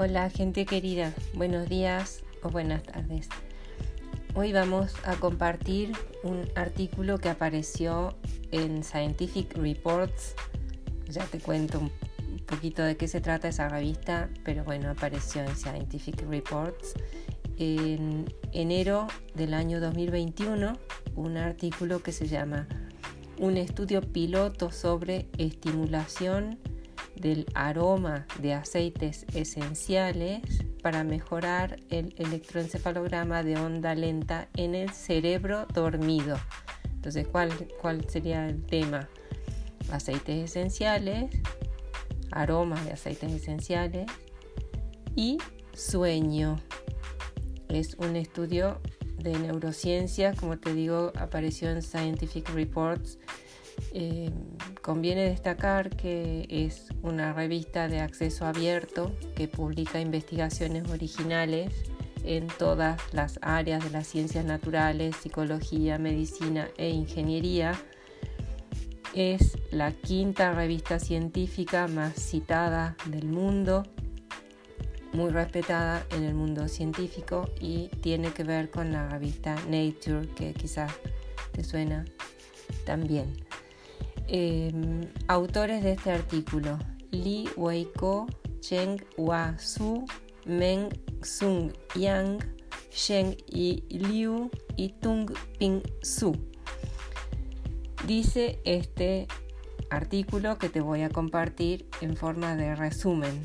Hola gente querida, buenos días o buenas tardes. Hoy vamos a compartir un artículo que apareció en Scientific Reports. Ya te cuento un poquito de qué se trata esa revista, pero bueno, apareció en Scientific Reports en enero del año 2021 un artículo que se llama Un estudio piloto sobre estimulación del aroma de aceites esenciales para mejorar el electroencefalograma de onda lenta en el cerebro dormido. Entonces, ¿cuál, cuál sería el tema? Aceites esenciales, aromas de aceites esenciales y sueño. Es un estudio de neurociencia, como te digo, apareció en Scientific Reports eh, conviene destacar que es una revista de acceso abierto que publica investigaciones originales en todas las áreas de las ciencias naturales, psicología, medicina e ingeniería. Es la quinta revista científica más citada del mundo, muy respetada en el mundo científico y tiene que ver con la revista Nature, que quizás te suena también. Em, autores de este artículo: Li Weiko, Cheng Hua Su, Meng Sung Yang, Shen Yi Liu y Tung Ping Su. Dice este artículo que te voy a compartir en forma de resumen.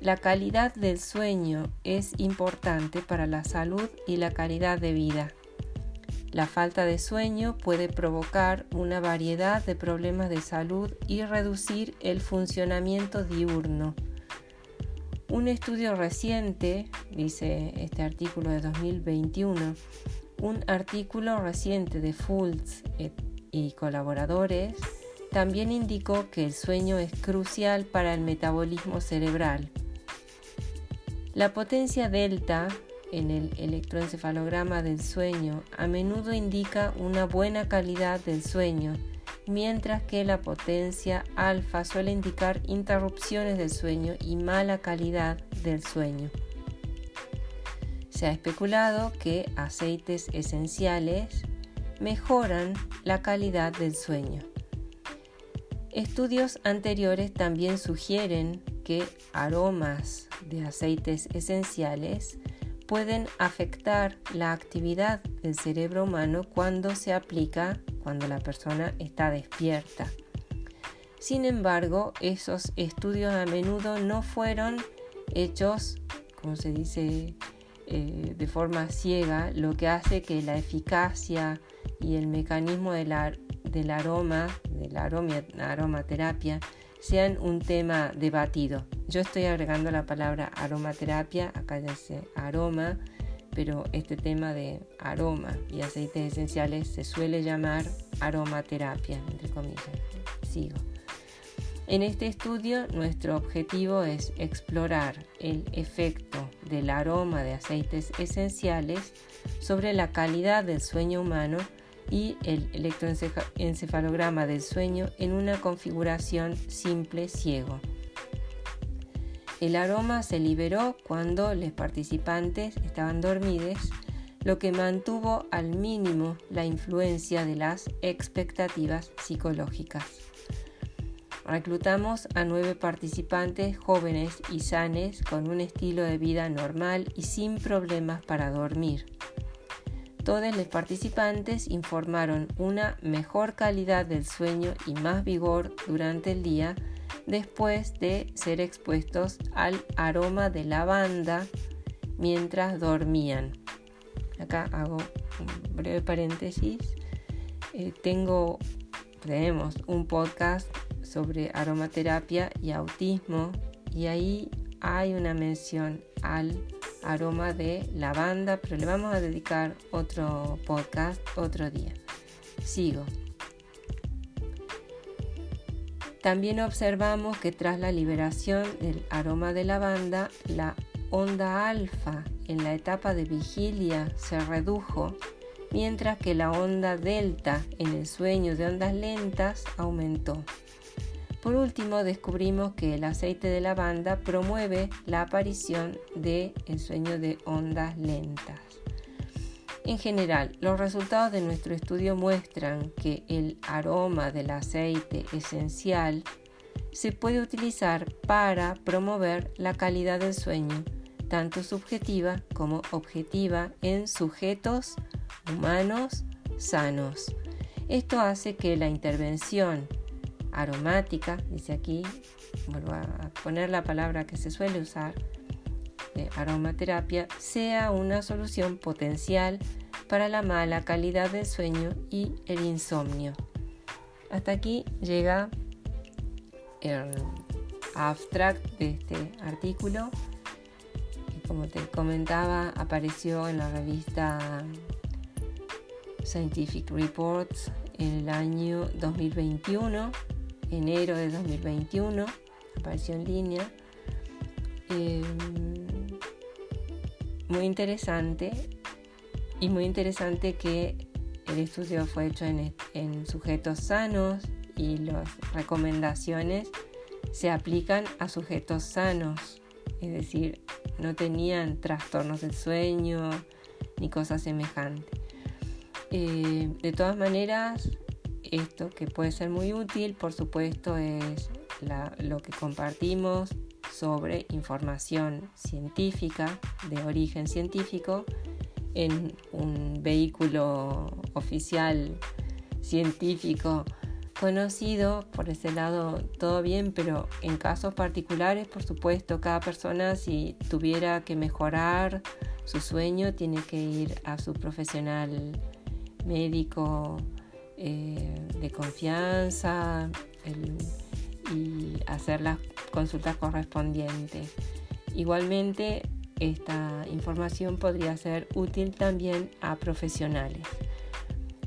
La calidad del sueño es importante para la salud y la calidad de vida. La falta de sueño puede provocar una variedad de problemas de salud y reducir el funcionamiento diurno. Un estudio reciente, dice este artículo de 2021, un artículo reciente de Fultz y colaboradores también indicó que el sueño es crucial para el metabolismo cerebral. La potencia delta en el electroencefalograma del sueño a menudo indica una buena calidad del sueño, mientras que la potencia alfa suele indicar interrupciones del sueño y mala calidad del sueño. Se ha especulado que aceites esenciales mejoran la calidad del sueño. Estudios anteriores también sugieren que aromas de aceites esenciales pueden afectar la actividad del cerebro humano cuando se aplica cuando la persona está despierta. Sin embargo, esos estudios a menudo no fueron hechos, como se dice, eh, de forma ciega, lo que hace que la eficacia y el mecanismo del aroma, de la aromaterapia, sean un tema debatido. Yo estoy agregando la palabra aromaterapia, acá dice aroma, pero este tema de aroma y aceites esenciales se suele llamar aromaterapia, entre comillas. Sigo. En este estudio nuestro objetivo es explorar el efecto del aroma de aceites esenciales sobre la calidad del sueño humano y el electroencefalograma del sueño en una configuración simple ciego. El aroma se liberó cuando los participantes estaban dormidos, lo que mantuvo al mínimo la influencia de las expectativas psicológicas. Reclutamos a nueve participantes jóvenes y sanes con un estilo de vida normal y sin problemas para dormir. Todos los participantes informaron una mejor calidad del sueño y más vigor durante el día después de ser expuestos al aroma de lavanda mientras dormían. Acá hago un breve paréntesis. Eh, tengo, tenemos un podcast sobre aromaterapia y autismo y ahí hay una mención al aroma de lavanda, pero le vamos a dedicar otro podcast otro día. Sigo. También observamos que tras la liberación del aroma de lavanda, la onda alfa en la etapa de vigilia se redujo, mientras que la onda delta en el sueño de ondas lentas aumentó. Por último, descubrimos que el aceite de lavanda promueve la aparición del el sueño de ondas lentas. En general, los resultados de nuestro estudio muestran que el aroma del aceite esencial se puede utilizar para promover la calidad del sueño, tanto subjetiva como objetiva, en sujetos humanos sanos. Esto hace que la intervención aromática, dice aquí, vuelvo a poner la palabra que se suele usar, aromaterapia, sea una solución potencial para la mala calidad del sueño y el insomnio. Hasta aquí llega el abstract de este artículo. Y como te comentaba, apareció en la revista Scientific Reports en el año 2021 enero de 2021, apareció en línea. Em, muy interesante y muy interesante que el estudio fue hecho en, en sujetos sanos y las recomendaciones se aplican a sujetos sanos, es decir, no tenían trastornos del sueño ni cosas semejantes. Eh, de todas maneras, esto que puede ser muy útil, por supuesto, es lo que compartimos sobre información científica, de origen científico, en un vehículo oficial científico conocido, por ese lado todo bien, pero en casos particulares, por supuesto, cada persona si tuviera que mejorar su sueño tiene que ir a su profesional médico eh, de confianza y hacer las consultas correspondientes. Igualmente, esta información podría ser útil también a profesionales.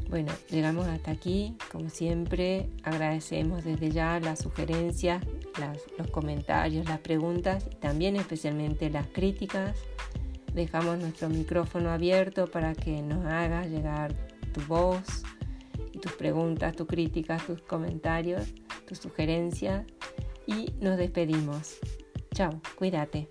Bueno, llegamos hasta aquí. Como siempre, agradecemos desde ya las sugerencias, los comentarios, las preguntas y también especialmente las críticas. Dejamos nuestro micrófono abierto para que nos hagas llegar tu voz, tus preguntas, tus críticas, tus comentarios, tus sugerencias y nos despedimos. Chao, cuídate.